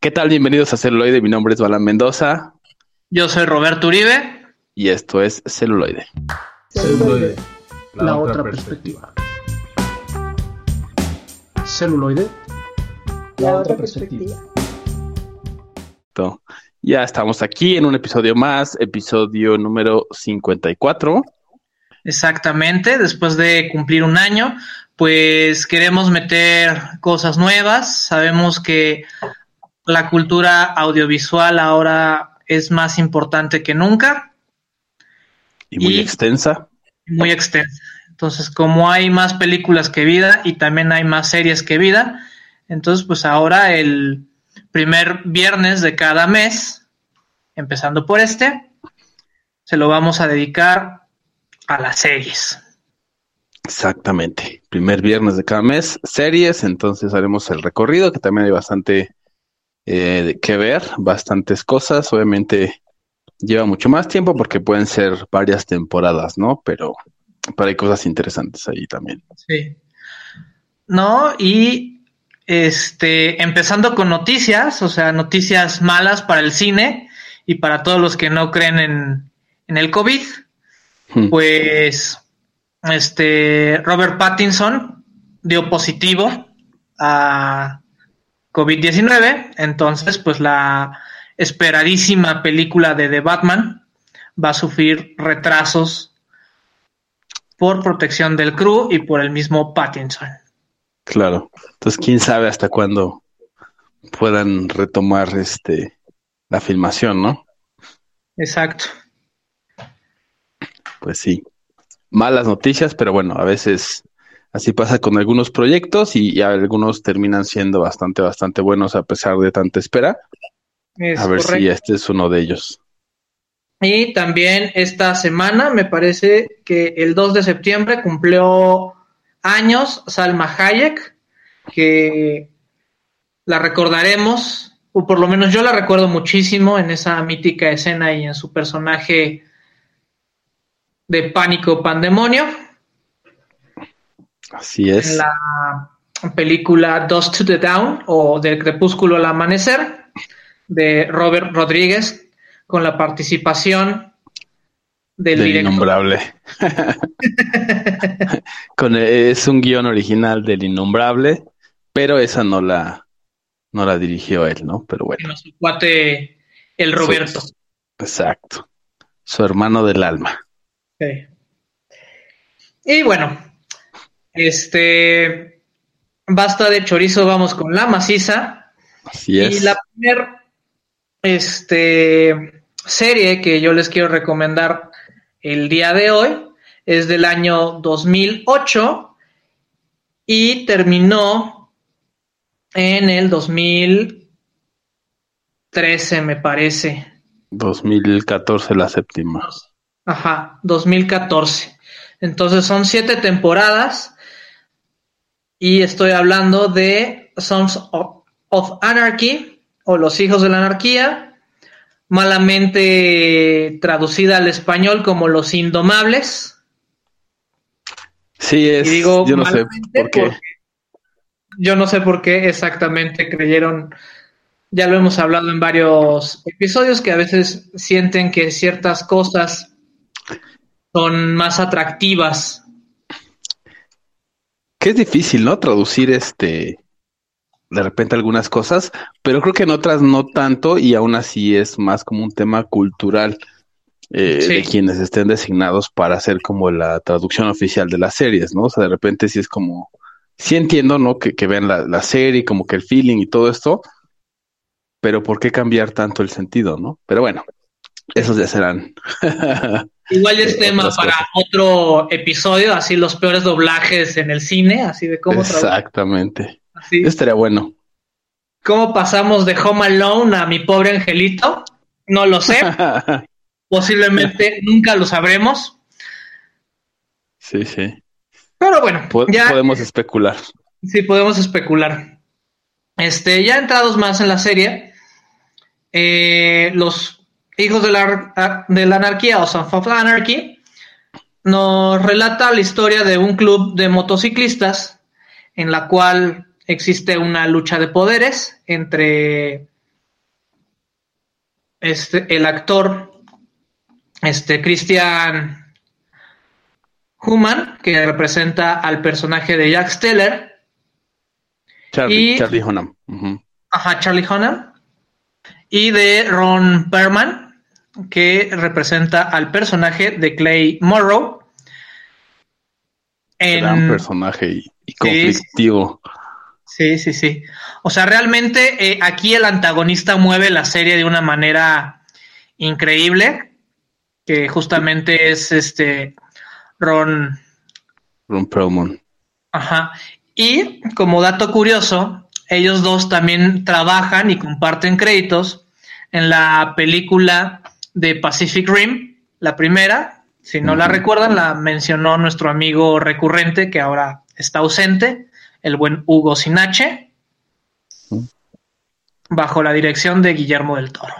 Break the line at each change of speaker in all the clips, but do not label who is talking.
¿Qué tal? Bienvenidos a Celuloide. Mi nombre es Balán Mendoza.
Yo soy Roberto Uribe.
Y esto es Celuloide.
Celuloide. La, otra perspectiva. Celuloide. La otra perspectiva.
Ya estamos aquí en un episodio más, episodio número 54.
Exactamente, después de cumplir un año, pues queremos meter cosas nuevas. Sabemos que la cultura audiovisual ahora es más importante que nunca.
Y muy extensa.
Muy extensa. Entonces, como hay más películas que vida y también hay más series que vida, entonces pues ahora el primer viernes de cada mes, empezando por este, se lo vamos a dedicar a las series.
Exactamente. Primer viernes de cada mes, series, entonces haremos el recorrido, que también hay bastante eh, que ver, bastantes cosas. Obviamente lleva mucho más tiempo porque pueden ser varias temporadas, ¿no? Pero, pero hay cosas interesantes ahí también.
Sí. No, y este, empezando con noticias, o sea, noticias malas para el cine y para todos los que no creen en, en el COVID, hmm. pues este Robert Pattinson dio positivo a COVID-19, entonces pues la esperadísima película de The Batman va a sufrir retrasos por protección del crew y por el mismo Pattinson.
Claro, entonces quién sabe hasta cuándo puedan retomar este la filmación, ¿no?
Exacto.
Pues sí, malas noticias, pero bueno, a veces Así pasa con algunos proyectos y, algunos terminan siendo bastante, bastante buenos a pesar de tanta espera. a ver si este es uno de ellos.
Y también esta semana, me parece que el 2 de septiembre cumplió años Salma Hayek, que la recordaremos, o por lo menos yo la recuerdo muchísimo en esa mítica escena y en su personaje de Pánico Pandemonio.
Así es.
En la película Dust to the Down o Del Crepúsculo al Amanecer de Robert Rodríguez con la participación del,
del Innombrable. con, es un guion original del Innombrable, pero esa no la, no la dirigió él, ¿no? Pero bueno.
su cuate, el Roberto.
exacto. Su hermano del alma.
Sí. Y bueno, este, basta de chorizo, vamos con la maciza.
Así es.
Y la primera este, serie que yo les quiero recomendar el día de hoy es del año 2008 y terminó en el 2013, me parece.
2014 la séptima.
Ajá, 2014. Entonces son siete temporadas y estoy hablando de Sons of, Anarchy o Los Hijos de la Anarquía, malamente traducida al español como Los Indomables.
Sí, es. yo no sé por qué.
Yo no sé por qué exactamente creyeron. Ya lo hemos hablado en varios episodios que a veces sienten que ciertas cosas son más atractivas
que es difícil, ¿no? Traducir este de repente algunas cosas, pero creo que en otras no tanto y aún así es más como un tema cultural eh, de quienes estén designados para hacer como la traducción oficial de las series, ¿no? O sea, de repente sí es como, sí entiendo, ¿no? Que, que vean la, la serie, como que el feeling y todo esto, pero ¿por qué cambiar tanto el sentido, ¿no? Pero bueno, esos ya serán
Igual es tema para otro episodio, así los peores doblajes en el cine, así de cómo
Exactamente. Así. Estaría bueno.
¿Cómo pasamos de Home Alone a mi pobre angelito? No lo sé. Posiblemente nunca lo sabremos.
Sí, sí.
Pero bueno,
ya podemos especular.
Sí, podemos especular. Este, ya entrados más en la serie, eh, los Hijos de la, de la Anarquía o Sons of Anarchy, nos relata la historia de un club de motociclistas en la cual existe una lucha de poderes entre este, el actor este, Christian Human, que representa al personaje de Jack Steller.
Charlie, Charlie Hunnam.
Ajá, Charlie Hunnam. Y de Ron Perman, que representa al personaje de Clay Morrow.
En... personaje y, conflictivo.
Sí, sí, sí. O sea, realmente eh, aquí el antagonista mueve la serie de una manera increíble, que justamente es este Ron.
Ron Perlman.
Ajá. Y como dato curioso, ellos dos también trabajan y comparten créditos en la película de Pacific Rim, la primera. Si no la recuerdan, la mencionó nuestro amigo recurrente que ahora está ausente el buen Hugo Sinache, bajo la dirección de Guillermo del Toro.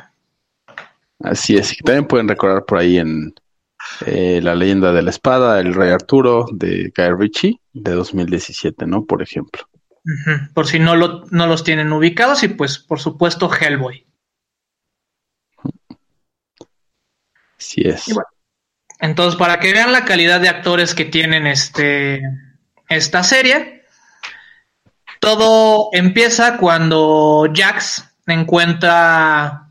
Así es, y también pueden recordar por ahí en eh, La leyenda de la espada, El Rey Arturo de Guy Ritchie de 2017, ¿no? Por ejemplo.
Por si no, lo, no los tienen ubicados y pues por supuesto Hellboy.
Así es.
entonces, para que vean la calidad de actores que tienen este, esta serie, todo empieza cuando Jax encuentra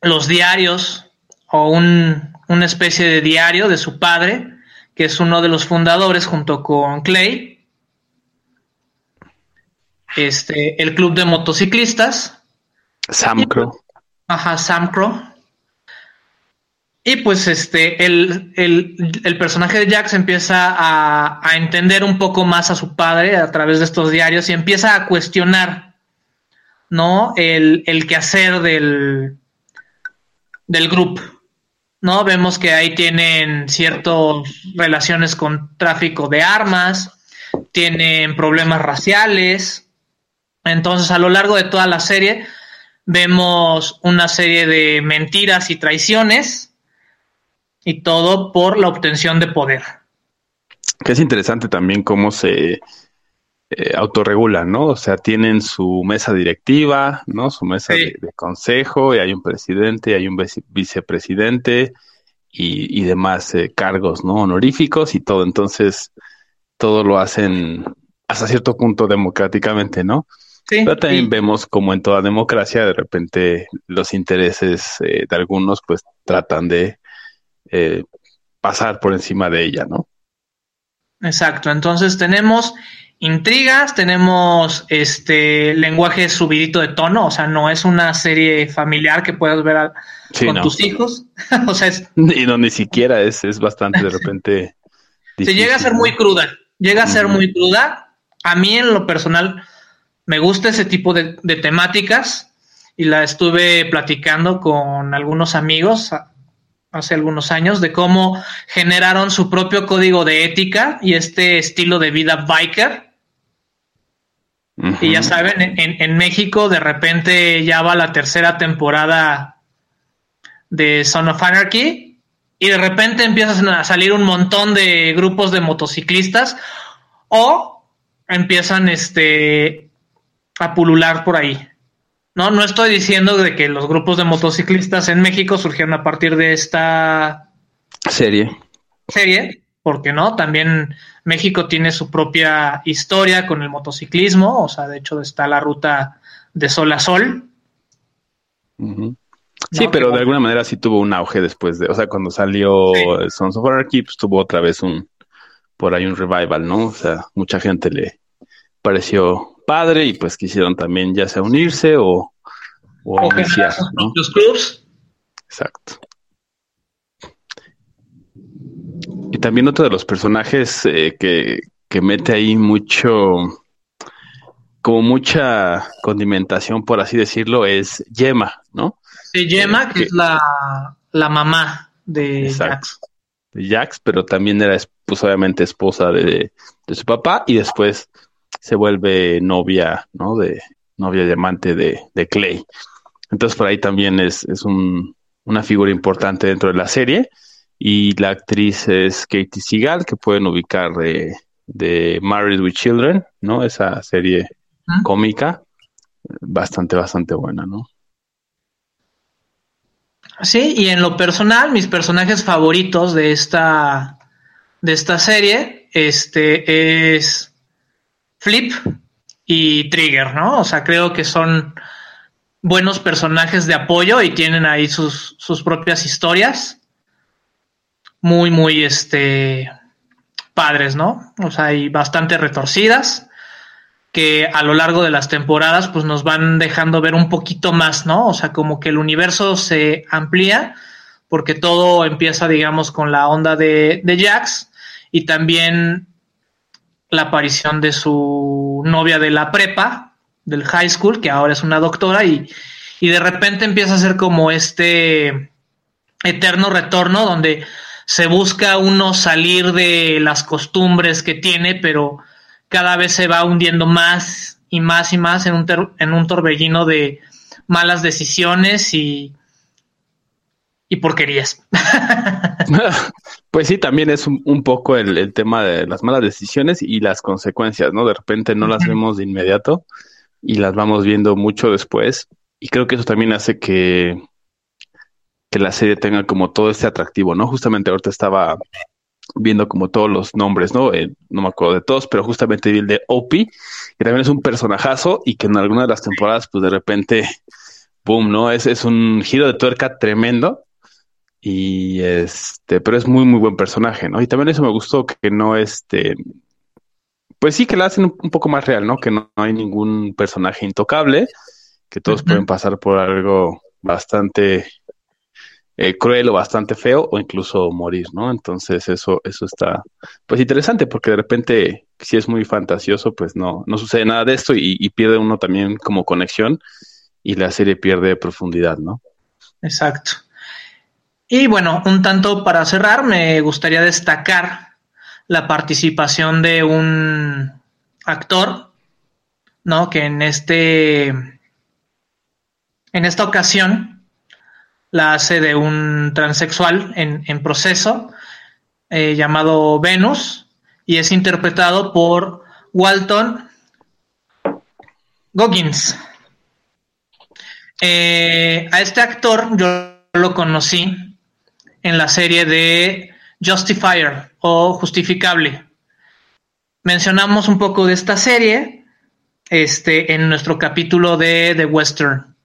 los diarios o una especie de diario de su padre, que es uno de los fundadores junto con Clay, este, el club de motociclistas.
Sam Crow.
Ajá, Sam Crow. Y pues este, el, personaje de Jax empieza a, entender un poco más a su padre a través de estos diarios y empieza a cuestionar, ¿no? El, el quehacer del, del grupo, ¿no? Vemos que ahí tienen ciertas relaciones con tráfico de armas, tienen problemas raciales. Entonces, a lo largo de toda la serie, vemos una serie de mentiras y traiciones y todo por la obtención de poder.
Que es interesante también cómo se eh, autorregulan, ¿no? O sea, tienen su mesa directiva, ¿no? Su mesa de, consejo, y hay un presidente, y hay un vicepresidente y, y demás eh, cargos, ¿no? Honoríficos y todo. Entonces, todo lo hacen hasta cierto punto democráticamente, ¿no? Sí, Pero también vemos como en toda democracia, de repente los intereses eh, de algunos pues tratan de eh, pasar por encima de ella, ¿no?
Exacto, entonces tenemos intrigas, tenemos este lenguaje subidito de tono, o sea, no es una serie familiar que puedas ver con tus hijos, o sea, es...
Y no, ni siquiera es, es bastante de repente...
Se llega a ser muy cruda, llega a ser muy cruda. A mí en lo personal me gusta ese tipo de, de temáticas y la estuve platicando con algunos amigos hace algunos años de cómo generaron su propio código de ética y este estilo de vida biker. Y ya saben, en, México de repente ya va la tercera temporada de Son of Anarchy y de repente empiezan a salir un montón de grupos de motociclistas o empiezan este a pulular por ahí. No, no estoy diciendo de que los grupos de motociclistas en México surgieron a partir de esta
serie.
Serie, porque no, también México tiene su propia historia con el motociclismo, o sea, de hecho está la ruta de sol a sol.
Sí, pero de alguna manera sí tuvo un auge después de, o sea, cuando salió Sons of Anarchy, pues tuvo otra vez un, por ahí un revival, ¿no? O sea, mucha gente le pareció padre y pues quisieron también ya sea unirse o,
o, iniciar, los clubs.
Exacto. Y también otro de los personajes eh, que, que mete ahí mucho, como mucha condimentación, por así decirlo, es Yema, ¿no?
Sí, Yema, que, es la, la mamá de Jax.
De Jax, pero también era, pues obviamente, esposa de, de su papá y después se vuelve novia, ¿no? De novia diamante de, de Clay. Entonces por ahí también es, es un, una figura importante dentro de la serie. Y la actriz es Katie Seagal, que pueden ubicar de Married with Children, ¿no? Esa serie cómica, bastante, bastante buena, ¿no?
Sí, y en lo personal, mis personajes favoritos de esta, de esta serie, este es Flip y Trigger, ¿no? O sea, creo que son buenos personajes de apoyo y tienen ahí sus, sus propias historias. Muy, muy, este, padres, ¿no? O sea, y bastante retorcidas que a lo largo de las temporadas pues nos van dejando ver un poquito más, ¿no? O sea, como que el universo se amplía porque todo empieza, digamos, con la onda de, de Jax y también la aparición de su novia de la prepa, del high school, que ahora es una doctora y, y de repente empieza a ser como este eterno retorno donde se busca uno salir de las costumbres que tiene, pero cada vez se va hundiendo más y más y más en un, en un torbellino de malas decisiones y, y porquerías.
pues sí, también es un, poco el, tema de las malas decisiones y las consecuencias, ¿no? De repente no las vemos de inmediato y las vamos viendo mucho después. Y creo que eso también hace que, que la serie tenga como todo este atractivo, ¿no? Justamente ahorita estaba viendo como todos los nombres, ¿no? Eh, no me acuerdo de todos, pero justamente vi el de Opie, que también es un personajazo y que en alguna de las temporadas, pues de repente, boom, ¿no? Es, es un giro de tuerca tremendo. Y este, pero es muy, muy buen personaje, ¿no? Y también eso me gustó que no este, pues sí, que la hacen un, poco más real, ¿no? Que no, hay ningún personaje intocable, que todos pueden pasar por algo bastante eh, cruel o bastante feo o incluso morir, ¿no? Entonces eso, eso está pues interesante porque de repente si es muy fantasioso pues no, no sucede nada de esto y, pierde uno también como conexión y la serie pierde profundidad, ¿no?
Exacto. Y bueno, un tanto para cerrar, me gustaría destacar la participación de un actor, ¿no? Que en este, en esta ocasión la hace de un transexual en, proceso eh, llamado Venus y es interpretado por Walton Goggins. Eh, a este actor yo lo conocí en la serie de Justifier o Justificable. Mencionamos un poco de esta serie este, en nuestro capítulo de The Western.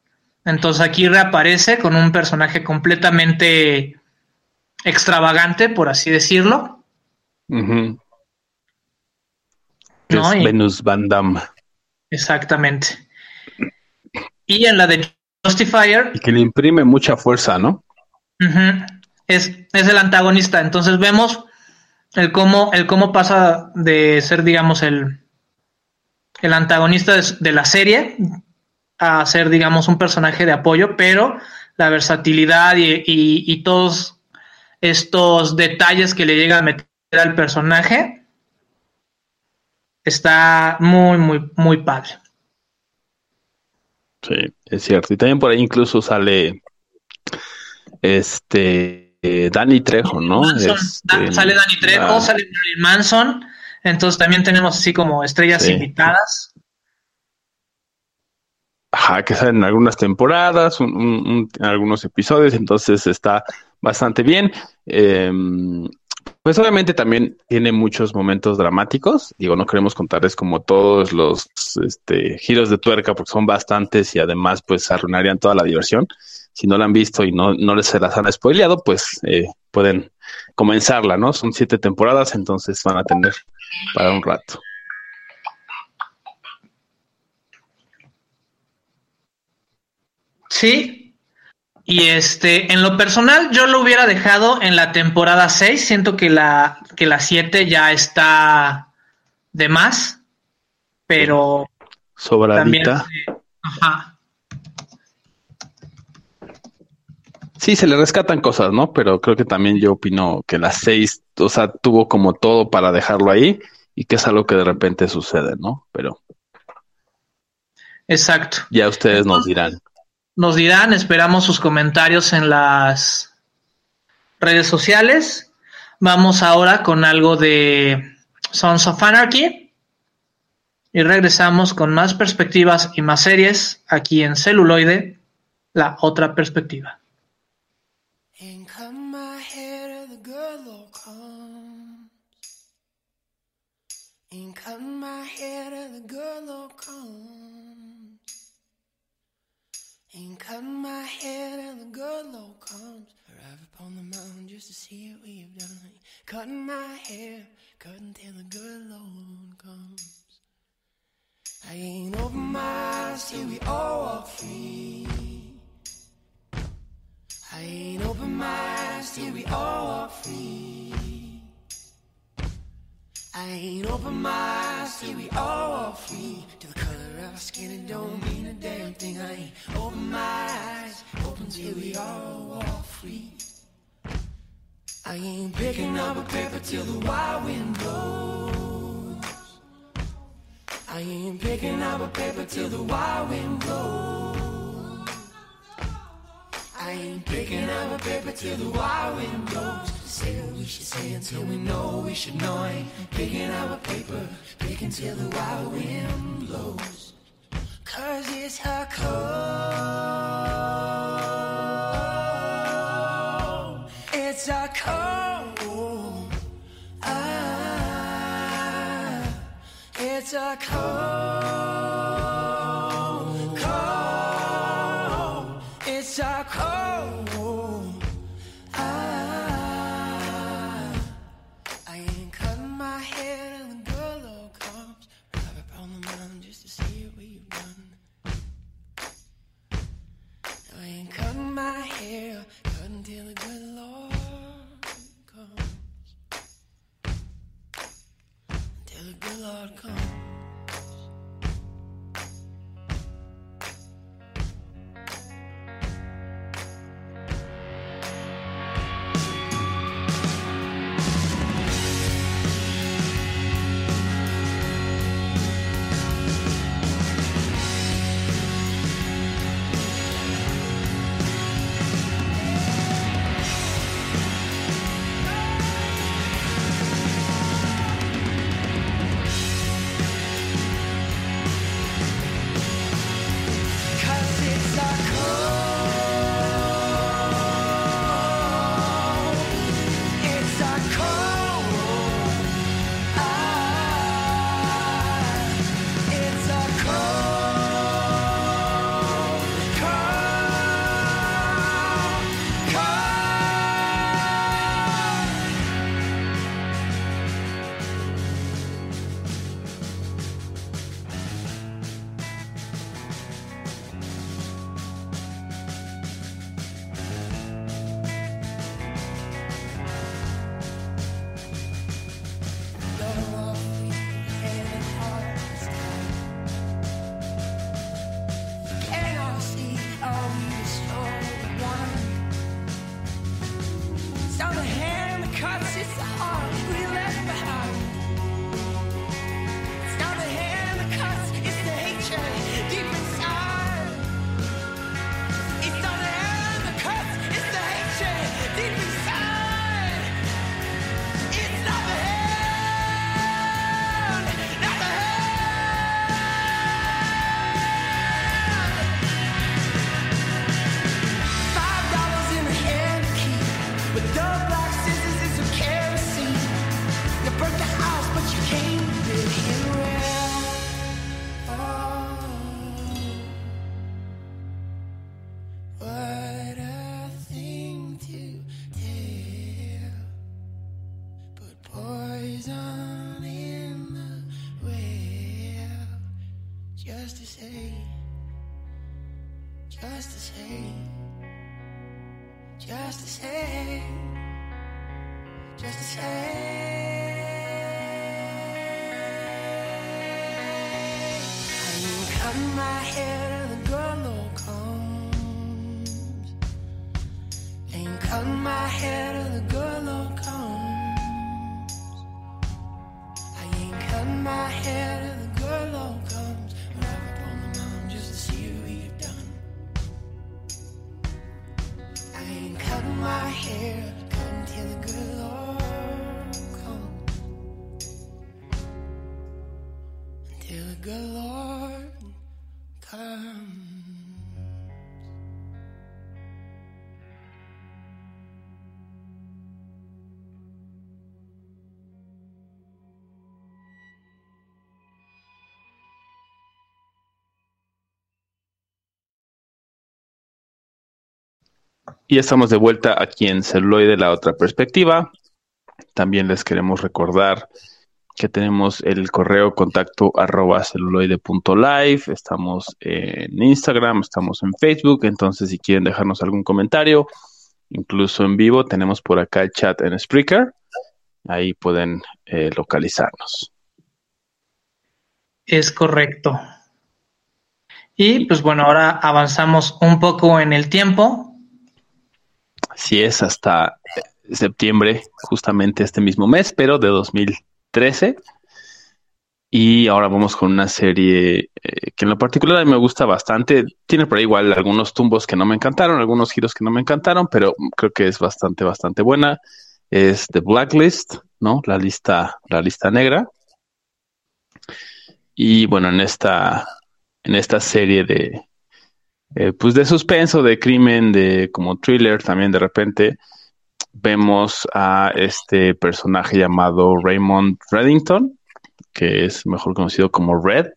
Entonces aquí reaparece con un personaje completamente extravagante, por así decirlo.
¿no? Venus Van Damme.
Exactamente. Y en la de Justifier.
Y que le imprime mucha fuerza, ¿no?
Es, es, el antagonista. Entonces vemos el cómo, el cómo pasa de ser, digamos, el, el antagonista de la serie a ser, digamos, un personaje de apoyo, pero la versatilidad y, todos estos detalles que le llega a meter al personaje está muy, muy, muy padre.
Sí, es cierto. Y también por ahí incluso sale este Danny Trejo, ¿no?
Este, sale Danny Trejo, sale Marilyn Manson. Entonces también tenemos así como estrellas invitadas.
Ajá, que salen algunas temporadas, un, algunos episodios, entonces está bastante bien. Em, pues obviamente también tiene muchos momentos dramáticos. Digo, no queremos contarles como todos los este, giros de tuerca porque son bastantes y además pues arruinarían toda la diversión. Si no la han visto y no, no les se las han spoileado, pues eh, pueden comenzarla, ¿no? Son siete temporadas, entonces van a tener para un rato.
Sí. Y este, en lo personal, yo lo hubiera dejado en la temporada 6. Siento que la, que la 7 ya está de más. Pero.
Sobradita. ajá. Sí, se le rescatan cosas, ¿no? Pero creo que también yo opino que la 6, o sea, tuvo como todo para dejarlo ahí y que es algo que de repente sucede, ¿no? Pero.
Exacto.
Ya ustedes nos dirán
nos dirán, esperamos sus comentarios en las redes sociales. Vamos ahora con algo de
Sons of Anarchy. Y regresamos con más perspectivas y más series aquí en celuloide, la otra perspectiva. Ain't cutting my hair till the good Lord comes. Arrive upon the mountain just to see what we have done. Cutting my hair, cutting till the good Lord comes. I ain't open my eyes till we all walk free. I ain't open my eyes till we all walk free. I ain't open my eyes till we all walk free. To the color of our skin, it don't ain't open my eyes, open till we all walk free. I ain't picking up a paper till the wild wind blows. I ain't picking up a paper till the wild wind blows. I ain't picking up a paper till the wild wind blows. Say what we should say until we know we should know. I ain't picking up a paper, picking till the wild wind blows. It's a cold. It's a cold. Ah, it's a cold, Just the same. Just the same. Just the same. I will hang my head and the girl comes. Link cut my head and the girl comes. I ain't cut my hair.
Y estamos de vuelta aquí en Celuloide, la otra perspectiva. También les queremos recordar que tenemos el correo contacto arroba celuloide.live, estamos en Instagram, estamos en Facebook, entonces si quieren dejarnos algún comentario, incluso en vivo, tenemos por acá el chat en Spreaker, ahí pueden eh, localizarnos.
Es correcto. Y pues bueno, ahora avanzamos un poco en el tiempo
si es hasta septiembre, justamente este mismo mes, pero de 2013. Y ahora vamos con una serie eh, que en lo particular me gusta bastante. Tiene por ahí igual algunos tumbos que no me encantaron, algunos giros que no me encantaron, pero creo que es bastante, bastante buena. Es The Blacklist, ¿no? La lista, la lista negra. Y bueno, en esta, en esta serie de, eh, pues de suspenso, de crimen, de como thriller también de repente vemos a este personaje llamado Raymond Reddington, que es mejor conocido como Red,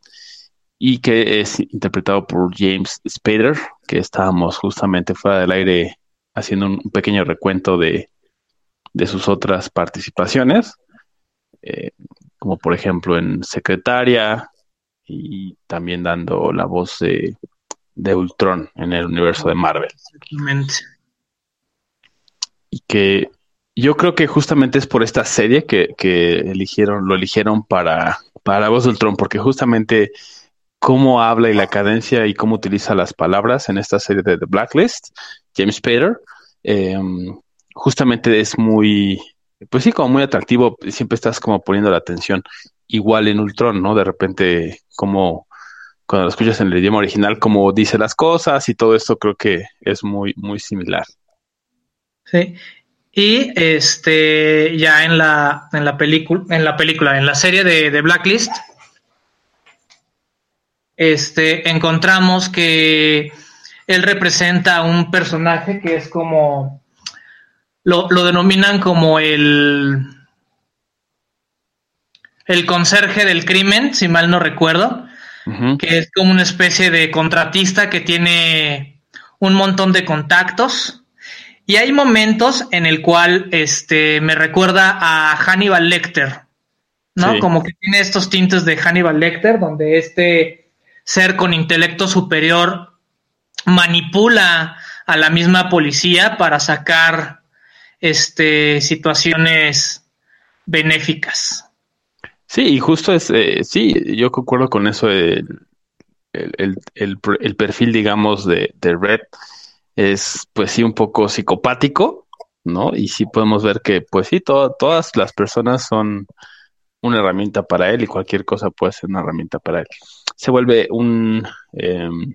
y que es interpretado por James Spader, que estábamos justamente fuera del aire haciendo un pequeño recuento de, sus otras participaciones, eh, como por ejemplo en Secretaria y también dando la voz de de Ultron en el universo de Marvel. Exactamente. Y que yo creo que justamente es por esta serie que, eligieron, lo eligieron para, para voz de Ultron, porque justamente cómo habla y la cadencia y cómo utiliza las palabras en esta serie de The Blacklist, James Spader, em, justamente es muy, pues sí, como muy atractivo, siempre estás como poniendo la atención, igual en Ultron, ¿no? De repente, como cuando lo escuchas en el idioma original, como dice las cosas y todo esto creo que es muy, muy similar.
Sí. Y este, ya en la, en la película, en la película, en la serie de, Blacklist, este, encontramos que él representa un personaje que es como, lo, lo denominan como el, el conserje del crimen, si mal no recuerdo, que es como una especie de contratista que tiene un montón de contactos. Y hay momentos en el cual este, me recuerda a Hannibal Lecter, ¿no? Como que tiene estos tintes de Hannibal Lecter, donde este ser con intelecto superior manipula a la misma policía para sacar este, situaciones benéficas.
Sí, y justo es, eh, sí, yo concuerdo con eso, el, el, el, perfil, digamos, de, de, Red es, pues sí, un poco psicopático, ¿no? Y sí podemos ver que, pues sí, todas las personas son una herramienta para él y cualquier cosa puede ser una herramienta para él. Se vuelve un, em,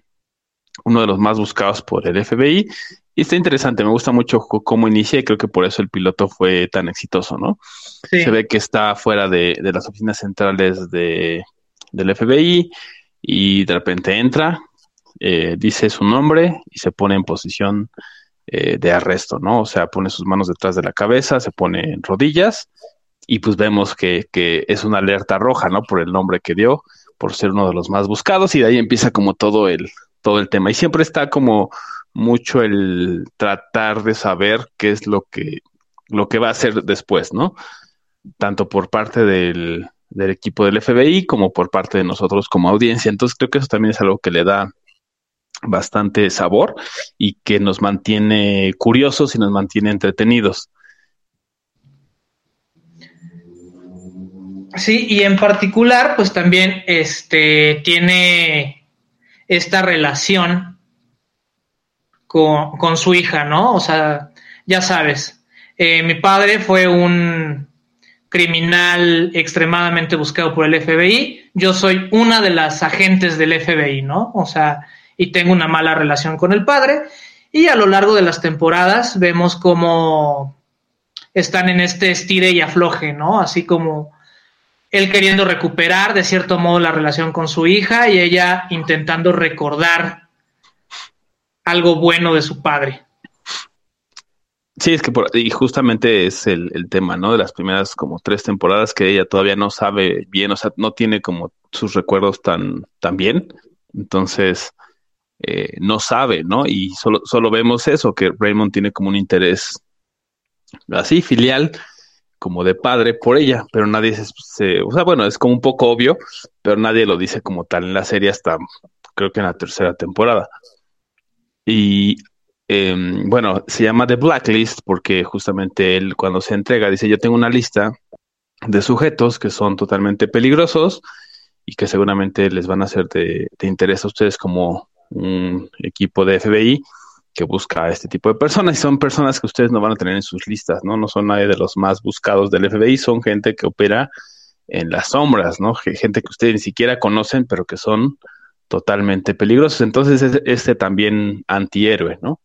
uno de los más buscados por el FBI y está interesante, me gusta mucho cómo inicia y creo que por eso el piloto fue tan exitoso, ¿no? Se ve que está fuera de, las oficinas centrales de, del FBI y de repente entra, eh, dice su nombre y se pone en posición eh, de arresto, ¿no? O sea, pone sus manos detrás de la cabeza, se pone en rodillas y pues vemos que, que es una alerta roja, ¿no? Por el nombre que dio, por ser uno de los más buscados y de ahí empieza como todo el, todo el tema. Y siempre está como mucho el tratar de saber qué es lo que, lo que va a hacer después, ¿no? Tanto por parte del, equipo del FBI como por parte de nosotros como audiencia. Entonces creo que eso también es algo que le da bastante sabor y que nos mantiene curiosos y nos mantiene entretenidos.
Sí, y en particular, pues también este tiene esta relación con, su hija, ¿no? O sea, ya sabes, eh, mi padre fue un criminal extremadamente buscado por el FBI, yo soy una de las agentes del FBI, ¿no? O sea, y tengo una mala relación con el padre, y a lo largo de las temporadas vemos cómo están en este estire y afloje, ¿no? Así como él queriendo recuperar de cierto modo la relación con su hija y ella intentando recordar algo bueno de su padre.
Sí, es que por, y justamente es el, el, tema, ¿no? De las primeras como tres temporadas que ella todavía no sabe bien, o sea, no tiene como sus recuerdos tan, tan bien. Entonces, eh, no sabe, ¿no? Y solo, solo vemos eso, que Raymond tiene como un interés así, filial, como de padre por ella, pero nadie se, o sea, bueno, es como un poco obvio, pero nadie lo dice como tal en la serie hasta creo que en la tercera temporada. Y em, bueno, se llama The Blacklist porque justamente él cuando se entrega dice yo tengo una lista de sujetos que son totalmente peligrosos y que seguramente les van a ser de, de interés a ustedes como un equipo de FBI que busca a este tipo de personas y son personas que ustedes no van a tener en sus listas, ¿no? No son nadie de los más buscados del FBI, son gente que opera en las sombras, ¿no? Gente que ustedes ni siquiera conocen, pero que son totalmente peligrosos. Entonces, es este también antihéroe, ¿no?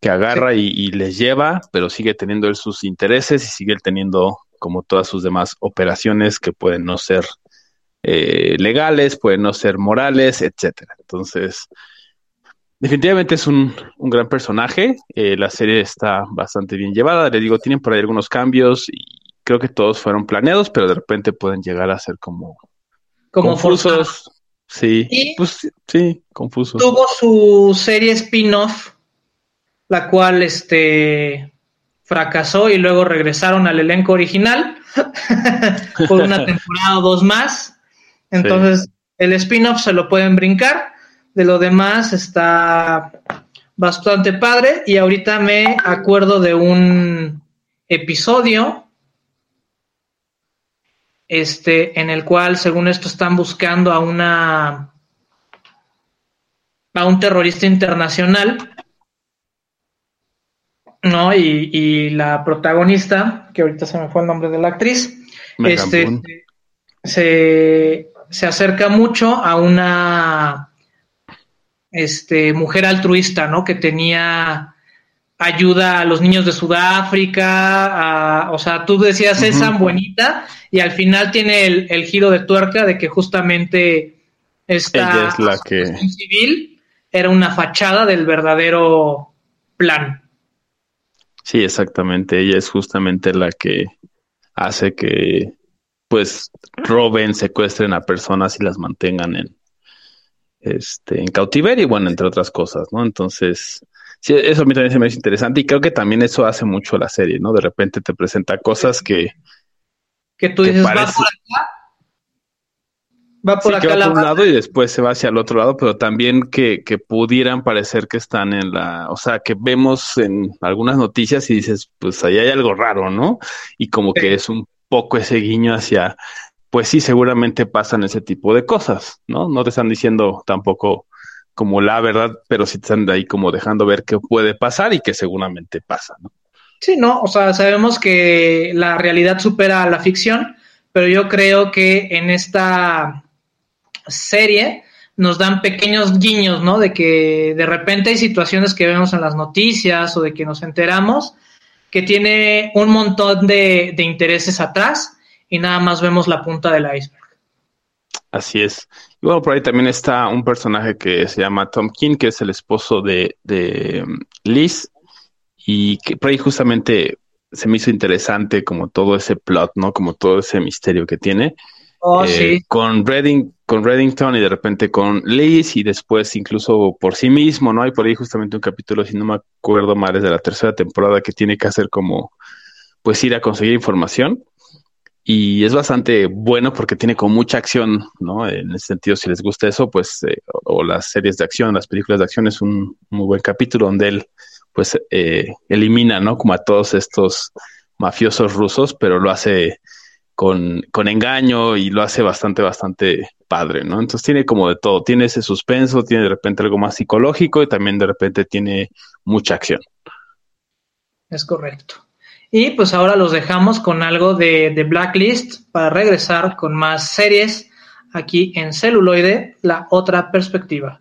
Que agarra y, y, les lleva, pero sigue teniendo él sus intereses y sigue teniendo como todas sus demás operaciones que pueden no ser eh, legales, pueden no ser morales, etcétera. Entonces, definitivamente es un, un gran personaje. Eh, la serie está bastante bien llevada. Le digo, tienen por ahí algunos cambios y creo que todos fueron planeados, pero de repente pueden llegar a ser como,
como
confusos.
forzado.
Sí, pues sí, confusos.
Tuvo su serie spin-off, la cual este fracasó y luego regresaron al elenco original por una temporada o dos más. Entonces, el spin-off se lo pueden brincar. De lo demás está bastante padre. Y ahorita me acuerdo de un episodio este, en el cual, según esto, están buscando a una a un terrorista internacional, ¿no? Y, y la protagonista, que ahorita se me fue el nombre de la actriz, este, se, se acerca mucho a una este, mujer altruista, ¿no? Que tenía ayuda a los niños de Sudáfrica, a- o sea, tú decías es tan bonita y al final tiene el, el giro de tuerca de que justamente esta
Ella es la que-
civil era una fachada del verdadero plan.
Sí, exactamente. Ella es justamente la que hace que, pues, roben, secuestren a personas y las mantengan en, este, en cautiverio y bueno, entre otras cosas, ¿no? Entonces, sí, eso a mí también se me hace interesante y creo que también eso hace mucho la serie, ¿no? De repente te presenta cosas que,
Que tú dices,
parece-
va por acá, va por
sí, que va
la
por un
banda".
lado y después se va hacia el otro lado, pero también que, que pudieran parecer que están en la, o sea, que vemos en algunas noticias y dices, pues ahí hay algo raro, ¿no? Y como
Sí.
que es un poco ese guiño hacia, pues sí, seguramente pasan ese tipo de cosas, ¿no? No te están diciendo tampoco como la verdad, pero sí te están ahí como dejando ver qué puede pasar y que seguramente pasa, ¿no?
Sí, no, o sea, sabemos que la realidad supera a la ficción, pero yo creo que en esta serie nos dan pequeños guiños, ¿no? De que de repente hay situaciones que vemos en las noticias o de que nos enteramos que tiene un montón de, de intereses atrás y nada más vemos la punta del iceberg.
Así es. Y bueno, por ahí también está un personaje que se llama Tom King, que es el esposo de, de um, Liz, y que por ahí justamente se me hizo interesante como todo ese plot, ¿no? Como todo ese misterio que tiene.
Oh,
Eh,
sí.
Con Redding, con Reddington y de repente con Liz y después incluso por sí mismo, ¿no? Hay por ahí justamente un capítulo, si no me acuerdo mal, es de la tercera temporada que tiene que hacer como, pues ir a conseguir información. Y es bastante bueno porque tiene como mucha acción, ¿no? En ese sentido, si les gusta eso, pues, eh, o, o las series de acción, las películas de acción, es un muy buen capítulo donde él, pues, eh, elimina, ¿no? Como a todos estos mafiosos rusos, pero lo hace con, con engaño y lo hace bastante, bastante padre, ¿no? Entonces tiene como de todo, tiene ese suspenso, tiene de repente algo más psicológico y también de repente tiene mucha acción.
Es correcto. Y pues ahora los dejamos con algo de, de Blacklist para regresar con más series aquí en celuloide, la otra perspectiva.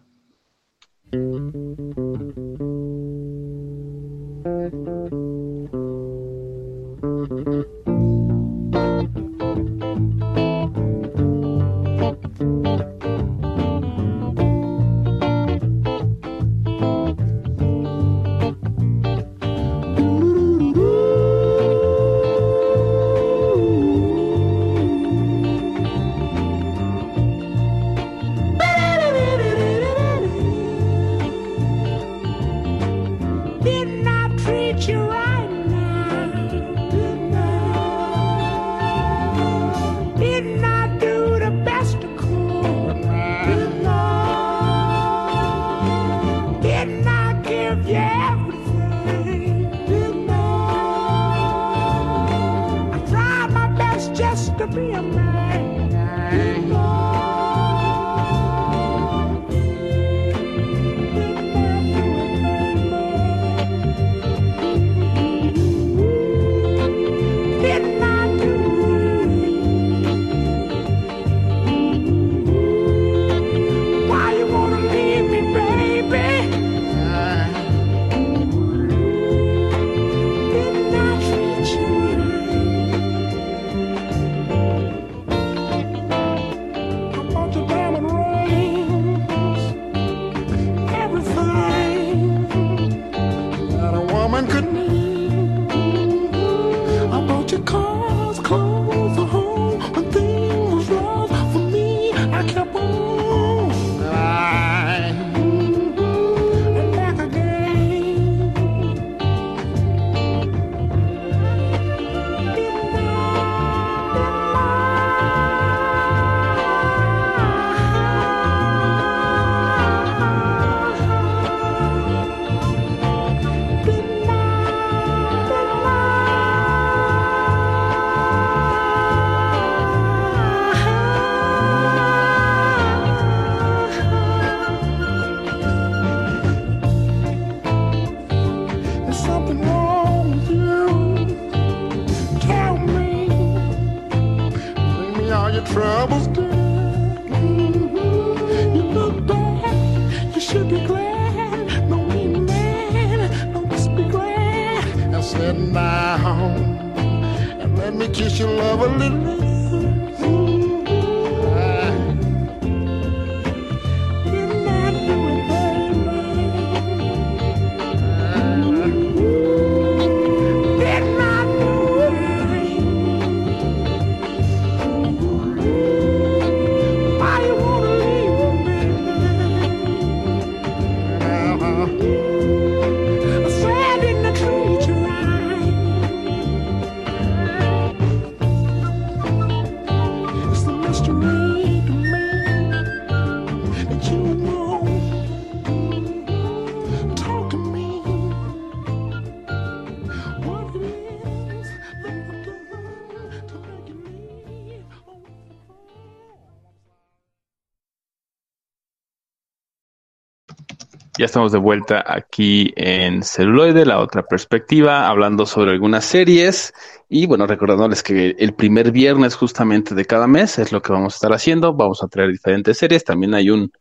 Estamos de vuelta aquí en Celuloide, la otra perspectiva, hablando sobre algunas series y bueno, recordándoles que el primer viernes justamente de cada mes es lo que vamos a estar haciendo. Vamos a traer diferentes series. También hay un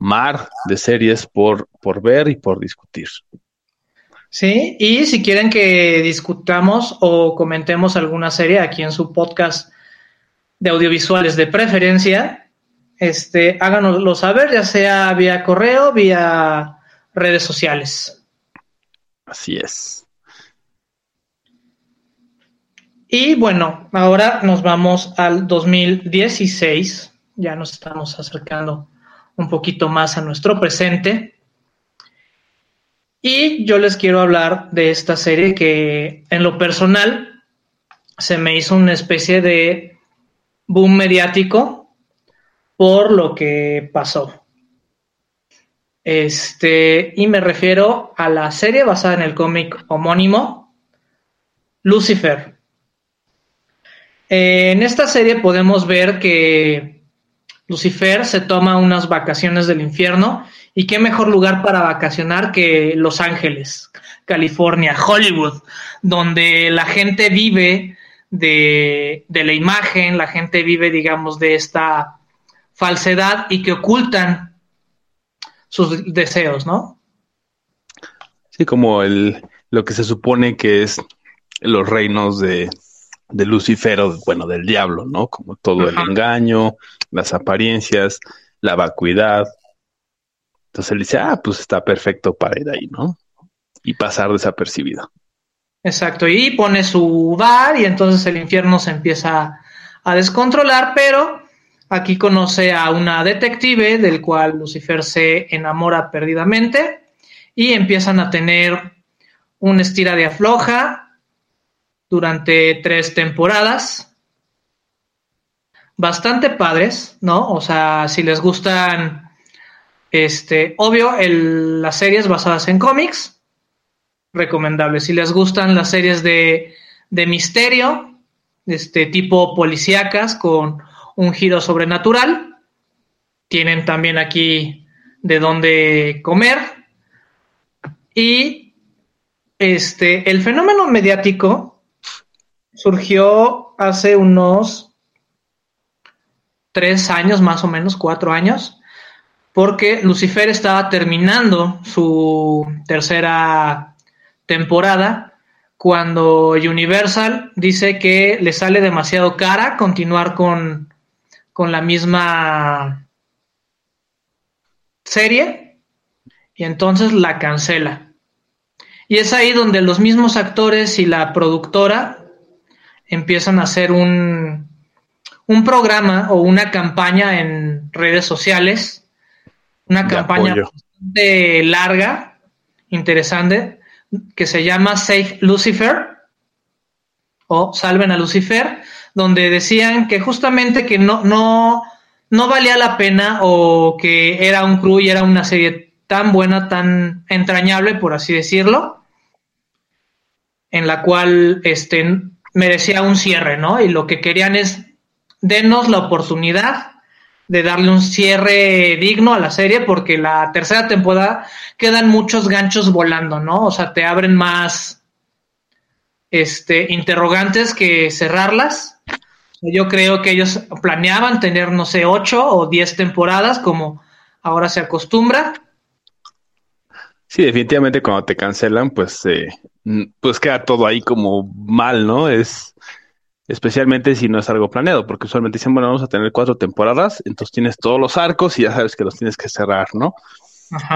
mar de series por, por ver y por discutir.
Sí, y si quieren que discutamos o comentemos alguna serie aquí en su podcast de audiovisuales de preferencia, este, háganoslo saber, ya sea vía correo, vía redes sociales.
Así es.
Y bueno, ahora nos vamos al 2016, ya nos estamos acercando un poquito más a nuestro presente. Y yo les quiero hablar de esta serie que en lo personal se me hizo una especie de boom mediático por lo que pasó. Este, y me refiero a la serie basada en el cómic homónimo, Lucifer. Eh, en esta serie podemos ver que Lucifer se toma unas vacaciones del infierno y qué mejor lugar para vacacionar que Los Ángeles, California, Hollywood, donde la gente vive de, de la imagen, la gente vive, digamos, de esta falsedad y que ocultan sus deseos, ¿no?
Sí, como el, lo que se supone que es los reinos de, de Lucifer, bueno, del diablo, ¿no? Como todo el engaño, las apariencias, la vacuidad. Entonces él dice, ah, pues está perfecto para ir ahí, ¿no? Y pasar desapercibido.
Exacto, y pone su bar y entonces el infierno se empieza a descontrolar, pero aquí conoce a una detective del cual Lucifer se enamora perdidamente y empiezan a tener un estira de afloja durante tres temporadas. Bastante padres, ¿no? O sea, si les gustan, este, obvio, las series basadas en cómics, recomendables. Si les gustan las series de, de misterio, este tipo policíacas con un giro sobrenatural, tienen también aquí de dónde comer. Y este, el fenómeno mediático surgió hace unos tres años, más o menos, cuatro años, porque Lucifer estaba terminando su tercera temporada cuando Universal dice que le sale demasiado cara continuar con, con la misma serie y entonces la cancela. Y es ahí donde los mismos actores y la productora empiezan a hacer un, un programa o una campaña en redes sociales, una campaña bastante larga, interesante, que se llama Save Lucifer o Salven a Lucifer, donde decían que justamente que no, no, no valía la pena o que era un crew y era una serie tan buena, tan entrañable, por así decirlo, en la cual este, merecía un cierre, ¿no? Y lo que querían es denos la oportunidad de darle un cierre digno a la serie porque la tercera temporada quedan muchos ganchos volando, ¿no? O sea, te abren más este interrogantes que cerrarlas. Yo creo que ellos planeaban tener, no sé, ocho o diez temporadas como ahora se acostumbra.
Sí, definitivamente cuando te cancelan, pues eh, pues queda todo ahí como mal, ¿no? Es especialmente si no es algo planeado, porque usualmente dicen, bueno, vamos a tener cuatro temporadas, entonces tienes todos los arcos y ya sabes que los tienes que cerrar, ¿no?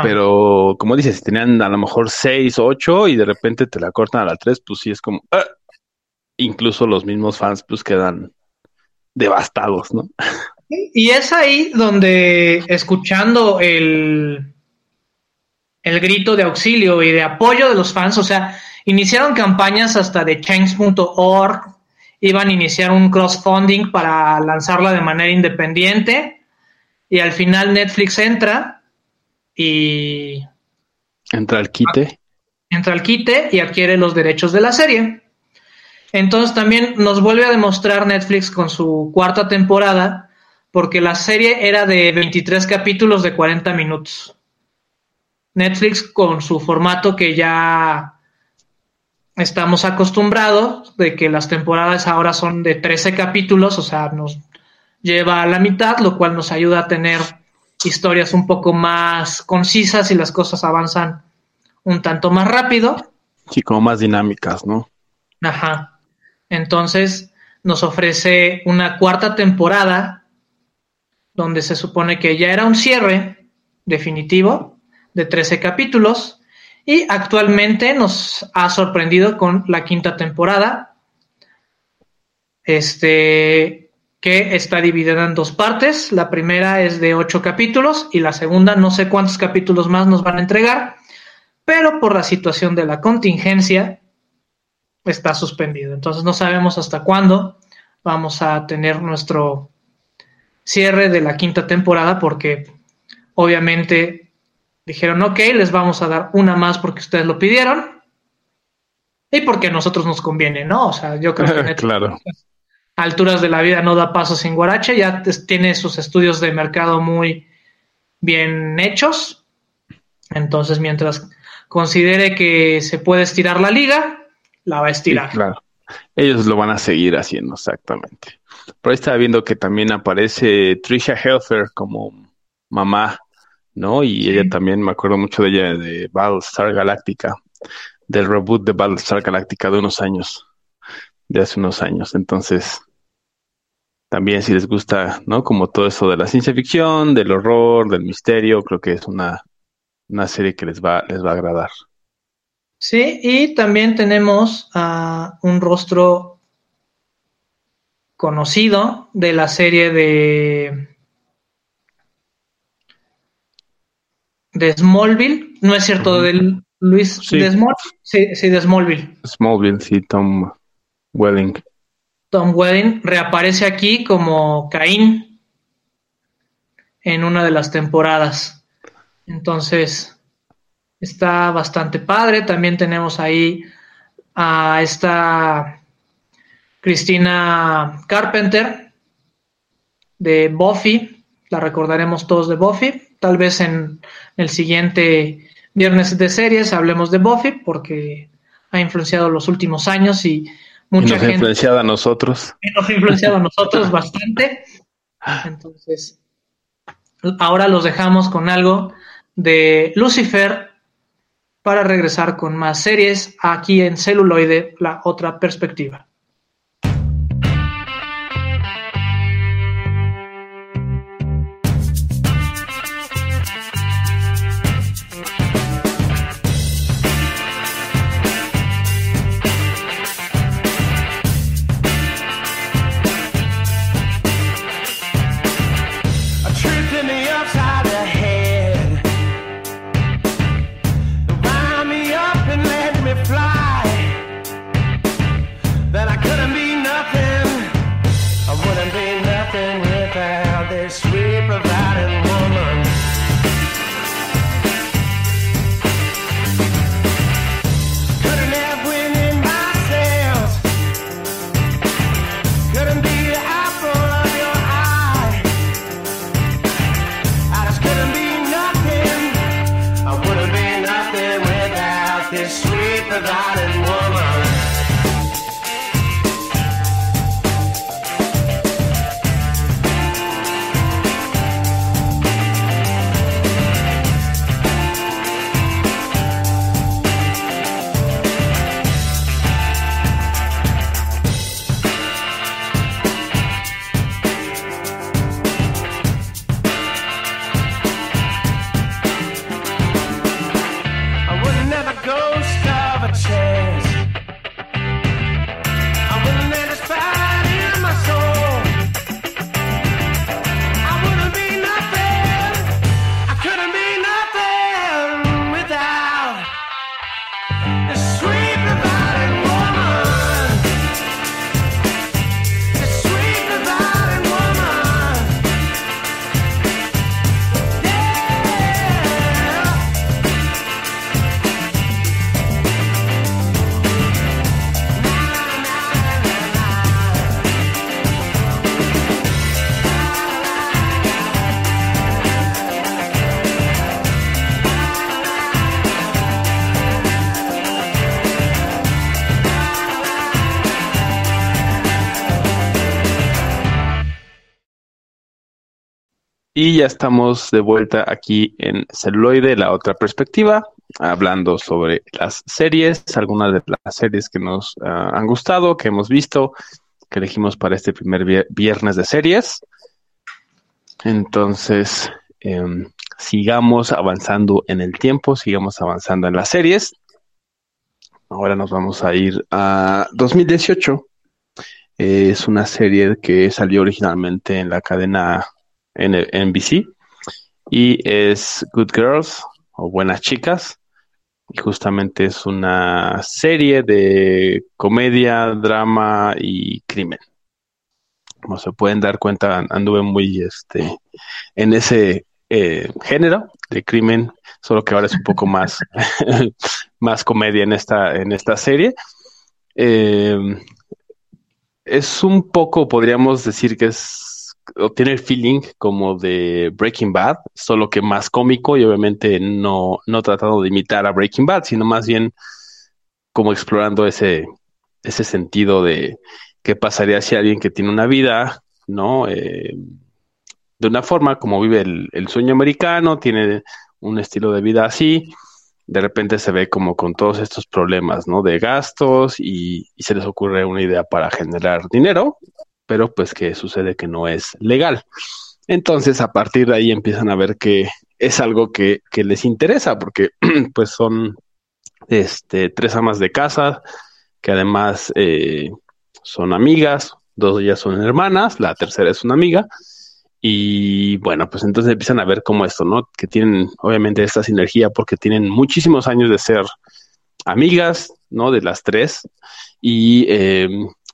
Pero como dices, si tenían a lo mejor seis, ocho y de repente te la cortan a la tres, pues sí es como, ¡ah! incluso los mismos fans pues quedan devastados, ¿no?
Y es ahí donde escuchando el, el grito de auxilio y de apoyo de los fans, o sea, Iniciaron campañas hasta de change.org, iban a iniciar un crowdfunding para lanzarla de manera independiente y al final Netflix entra y...
Entra al quite.
Entra al quite y adquiere los derechos de la serie. Entonces también nos vuelve a demostrar Netflix con su cuarta temporada, porque la serie era de 23 capítulos de 40 minutos. Netflix con su formato que ya estamos acostumbrados de que las temporadas ahora son de 13 capítulos, o sea, nos lleva a la mitad, lo cual nos ayuda a tener historias un poco más concisas y las cosas avanzan un tanto más rápido.
Sí, como más dinámicas, ¿no?
Ajá. Entonces nos ofrece una cuarta temporada donde se supone que ya era un cierre definitivo de 13 capítulos y actualmente nos ha sorprendido con la quinta temporada, este, que está dividida en dos partes. La primera es de ocho capítulos y la segunda no sé cuántos capítulos más nos van a entregar, pero por la situación de la contingencia está suspendido. Entonces no sabemos hasta cuándo vamos a tener nuestro cierre de la quinta temporada porque obviamente dijeron, ok, les vamos a dar una más porque ustedes lo pidieron y porque a nosotros nos conviene, ¿no? O sea, yo creo que
claro.
Alturas de la vida no da paso sin Guarache, ya tiene sus estudios de mercado muy bien hechos. Entonces, mientras considere que se puede estirar la liga, la va a estirar.
claro. Ellos lo van a seguir haciendo, exactamente. Por ahí estaba viendo que también aparece Trisha Helfer como mamá ¿no? Y ella también, me acuerdo mucho de ella de Battlestar Galactica, del reboot de Battlestar Galactica de unos años, de hace unos años. Entonces, también si les gusta, ¿no? Como todo eso de la ciencia ficción, del horror, del misterio, creo que es una, una serie que les va, les va a agradar.
Sí, y también tenemos a un rostro conocido de la serie de de Smallville, no es cierto, de Luis de Smallville, sí, sí, de Smallville.
Smallville, sí, Tom Welling.
Tom Welling reaparece aquí como Caín en una de las temporadas. Entonces, está bastante padre. También tenemos ahí a esta Cristina Carpenter de Buffy. La recordaremos todos de Buffy. Tal vez en el siguiente viernes de series hablemos de Buffy porque ha influenciado los últimos años y mucha
nos
ha
influenciado a nosotros.
nos ha influenciado a nosotros bastante. Entonces, ahora los dejamos con algo de Lucifer para regresar con más series aquí en celuloide, la otra perspectiva.
Y ya estamos de vuelta aquí en Celuloide, la otra perspectiva, hablando sobre las series, algunas de las series que nos ah, han gustado, que hemos visto, que elegimos para este primer viernes de series. Entonces, em, sigamos avanzando en el tiempo, sigamos avanzando en las series. Ahora nos vamos a ir a 2018. Es una serie que salió originalmente en la cadena en NBC y es Good Girls o Buenas Chicas y justamente es una serie de comedia, drama y crimen. Como se pueden dar cuenta, anduve muy este en ese eh, género de crimen, solo que ahora es un poco más, más comedia en esta, en esta serie. Eh, es un poco, podríamos decir que es tiene el feeling como de Breaking Bad, solo que más cómico y obviamente no, no tratando de imitar a Breaking Bad, sino más bien como explorando ese, ese sentido de qué pasaría si alguien que tiene una vida, ¿no? Eh, de una forma como vive el, sueño americano, tiene un estilo de vida así, de repente se ve como con todos estos problemas, ¿no? De gastos y se les ocurre una idea para generar dinero pero pues que sucede que no es legal. Entonces, a partir de ahí empiezan a ver que es algo que, que les interesa, porque pues son este, tres amas de casa, que además eh, son amigas, dos de ellas son hermanas, la tercera es una amiga, y bueno, pues entonces empiezan a ver cómo esto, ¿no? Que tienen obviamente esta sinergia porque tienen muchísimos años de ser amigas, ¿no? De las tres, y eh,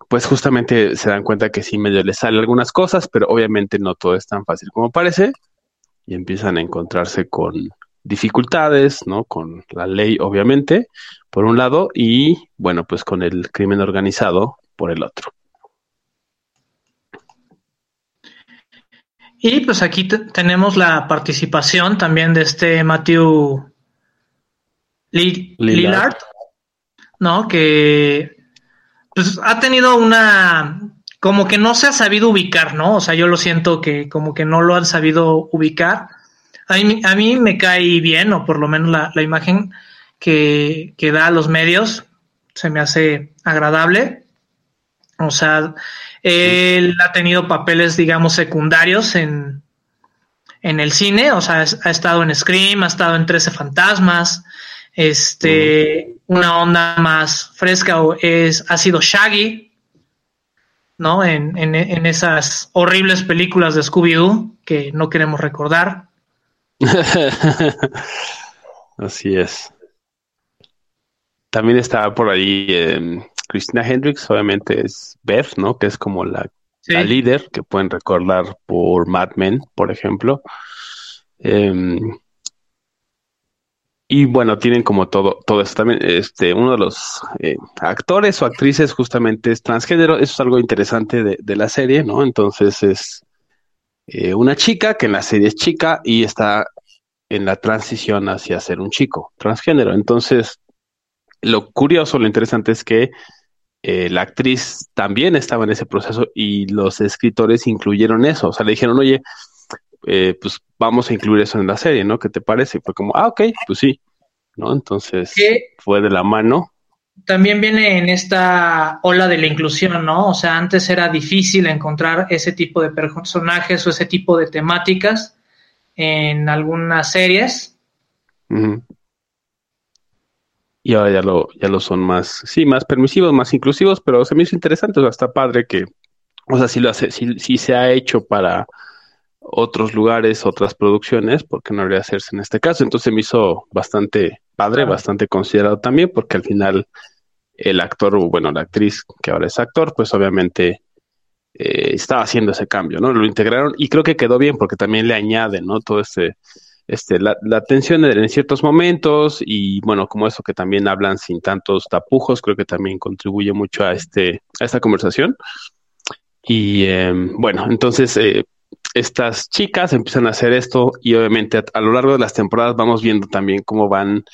pues justamente se dan cuenta que sí medio les sale algunas cosas, pero obviamente no todo es tan fácil como parece, y empiezan a encontrarse con dificultades, ¿no? Con la ley, obviamente, por un lado, y bueno, pues con el crimen organizado por el otro.
Y pues aquí tenemos la participación también de este Matthew Lillard, ¿no? Que pues ha tenido una como que no se ha sabido ubicar, ¿no? O sea, yo lo siento que como que no lo han sabido ubicar. A mí, a mí me cae bien, o por lo menos la, la imagen que, que da a los medios se me hace agradable. O sea, él ha tenido papeles, digamos, secundarios en, en el cine, o sea, ha estado en Scream, ha estado en Trece Fantasmas, este, una onda más fresca es, ha sido Shaggy, ¿no? En, en, en esas horribles películas de Scooby-Doo que no queremos recordar.
Así es. También está por ahí eh, Christina Hendricks, obviamente es Beth, ¿no? Que es como la, líder que pueden recordar por Mad Men, por ejemplo. Em, y bueno, tienen como todo, todo eso también. Este, uno de los eh, actores o actrices justamente es transgénero. Eso es algo interesante de, de la serie, ¿no? Entonces es eh, una chica que en la serie es chica y está en la transición hacia ser un chico transgénero. Entonces, lo curioso, lo interesante es que eh, la actriz también estaba en ese proceso y los escritores incluyeron eso. O sea, le dijeron, oye, eh, pues vamos a incluir eso en la serie, ¿no? ¿Qué te parece? Y fue como, ah, ok, pues sí, ¿no? Entonces fue de la mano.
También viene en esta ola de la inclusión, ¿no? O sea, antes era difícil encontrar ese tipo de personajes o ese tipo de temáticas en algunas series
y ahora ya lo, ya lo son más, sí, más permisivos, más inclusivos, pero se me hizo interesante, o sea, está padre que, o sea, si lo hace, si, si se ha hecho para otros lugares, otras producciones, porque no debería hacerse en este caso? Entonces me hizo bastante padre, bastante considerado también, porque al final el actor, bueno, la actriz que ahora es actor, pues obviamente eh, estaba haciendo ese cambio, ¿no? Lo integraron y creo que quedó bien porque también le añade, ¿no? Todo este este, la, la tensión en ciertos momentos y bueno, como eso que también hablan sin tantos tapujos, creo que también contribuye mucho a, este, a esta conversación. Y em, bueno, entonces eh, estas chicas empiezan a hacer esto y obviamente a, lo largo de las temporadas vamos viendo también cómo van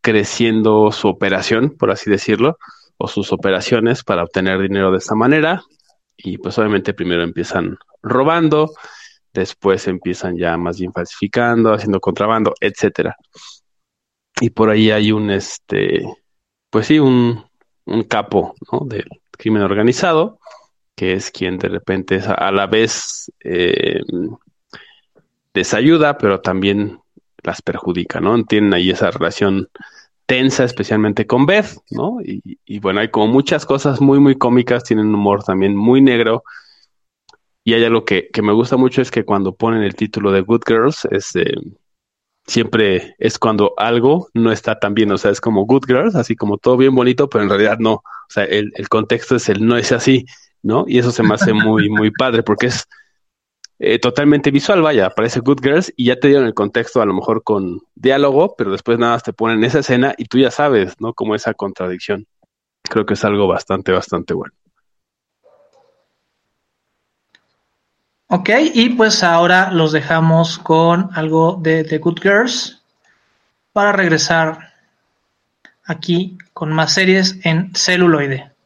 creciendo su operación, por así decirlo, o sus operaciones para obtener dinero de esta manera. Y pues obviamente primero empiezan robando, después empiezan ya más bien falsificando, haciendo contrabando, etcétera. Y por ahí hay un este, pues sí, un, un capo ¿no? del crimen organizado, que es quien de repente es a, la vez eh, les ayuda, pero también las perjudica, ¿no? Tienen ahí esa relación tensa, especialmente con Beth, ¿no? Y, y bueno, hay como muchas cosas muy, muy cómicas, tienen un humor también muy negro, y hay algo que, que, me gusta mucho es que cuando ponen el título de Good Girls, es, eh, siempre es cuando algo no está tan bien, o sea, es como Good Girls, así como todo bien bonito, pero en realidad no, o sea, el, el contexto es el no es así, ¿no? Y eso se me hace muy, muy padre porque es eh, totalmente visual, vaya, aparece Good Girls y ya te dieron el contexto a lo mejor con diálogo, pero después nada más te ponen esa escena y tú ya sabes, ¿no? Como esa contradicción. Creo que es algo bastante, bastante bueno.
Ok, y pues ahora los dejamos con algo de The Good Girls para regresar aquí con más series en celuloide.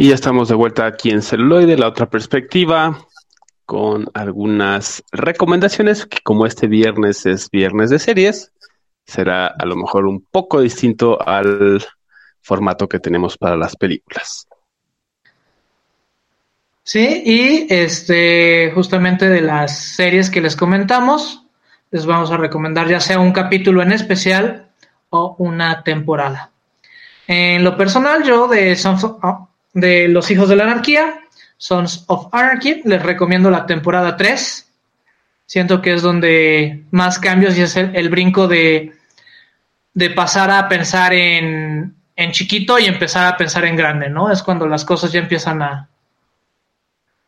Y ya estamos de vuelta aquí en celuloide, la otra perspectiva, con algunas recomendaciones que como este viernes es viernes de series, será a lo mejor un poco distinto al formato que tenemos para las películas.
Sí, y este, justamente de las series que les comentamos, les vamos a recomendar ya sea un capítulo en especial o una temporada. En lo personal, yo de Sons de Los Hijos de la Anarquía, Sons of Anarchy. Les recomiendo la temporada 3. Siento que es donde más cambios y es el, brinco de, de, pasar a pensar en, en, chiquito y empezar a pensar en grande, ¿no? Es cuando las cosas ya empiezan a,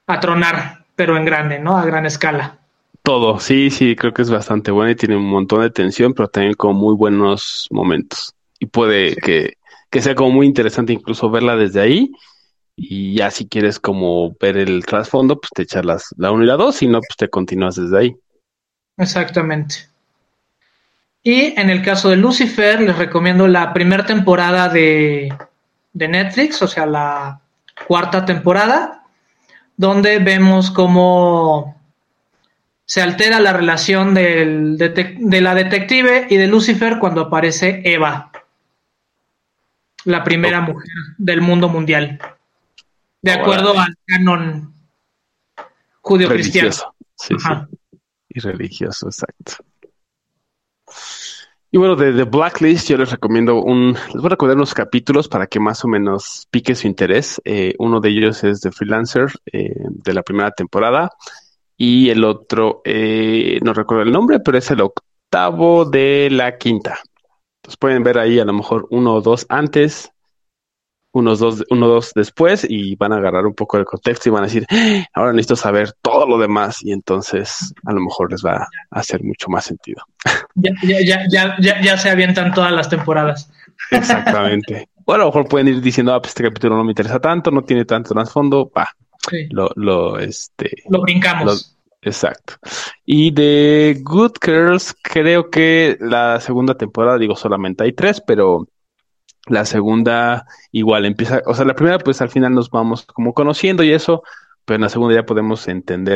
a tronar, pero en grande, ¿no? A gran escala.
Todo, sí, sí, creo que es bastante bueno y tiene un montón de tensión, pero también con muy buenos momentos. Y puede que, que sea como muy interesante incluso verla desde ahí y ya si quieres como ver el trasfondo, pues te echas las, la 1 y la 2, y no, pues te continúas desde ahí.
Exactamente. Y en el caso de Lucifer, les recomiendo la primera temporada de, de Netflix, o sea, la cuarta temporada, donde vemos cómo se altera la relación del de la detective y de Lucifer cuando aparece Eva, la primera mujer del mundo mundial, de acuerdo al canon judío-cristiano.
Sí, sí. Y religioso, exacto. Y bueno, de The Blacklist yo les recomiendo un, les voy a recomendar unos capítulos para que más o menos pique su interés. Eh, uno de ellos es The Freelancer eh, de la primera temporada y el otro, eh, no recuerdo el nombre, pero es el octavo de la quinta. Entonces pueden ver ahí a lo mejor uno o dos antes unos dos, uno dos después y van a agarrar un poco el contexto y van a decir, ¡Ah! ahora necesito saber todo lo demás y entonces a lo mejor les va a hacer mucho más sentido.
Ya, ya, ya, ya, ya se avientan todas las temporadas.
Exactamente. o a lo mejor pueden ir diciendo, ah, pues este capítulo no me interesa tanto, no tiene tanto trasfondo, va. Lo, lo, este.
Lo brincamos.
Exacto. Y de Good Girls, creo que la segunda temporada, digo, solamente hay tres, pero la segunda igual empieza, o sea, la primera pues al final nos vamos como conociendo y eso, pero en la segunda ya podemos entender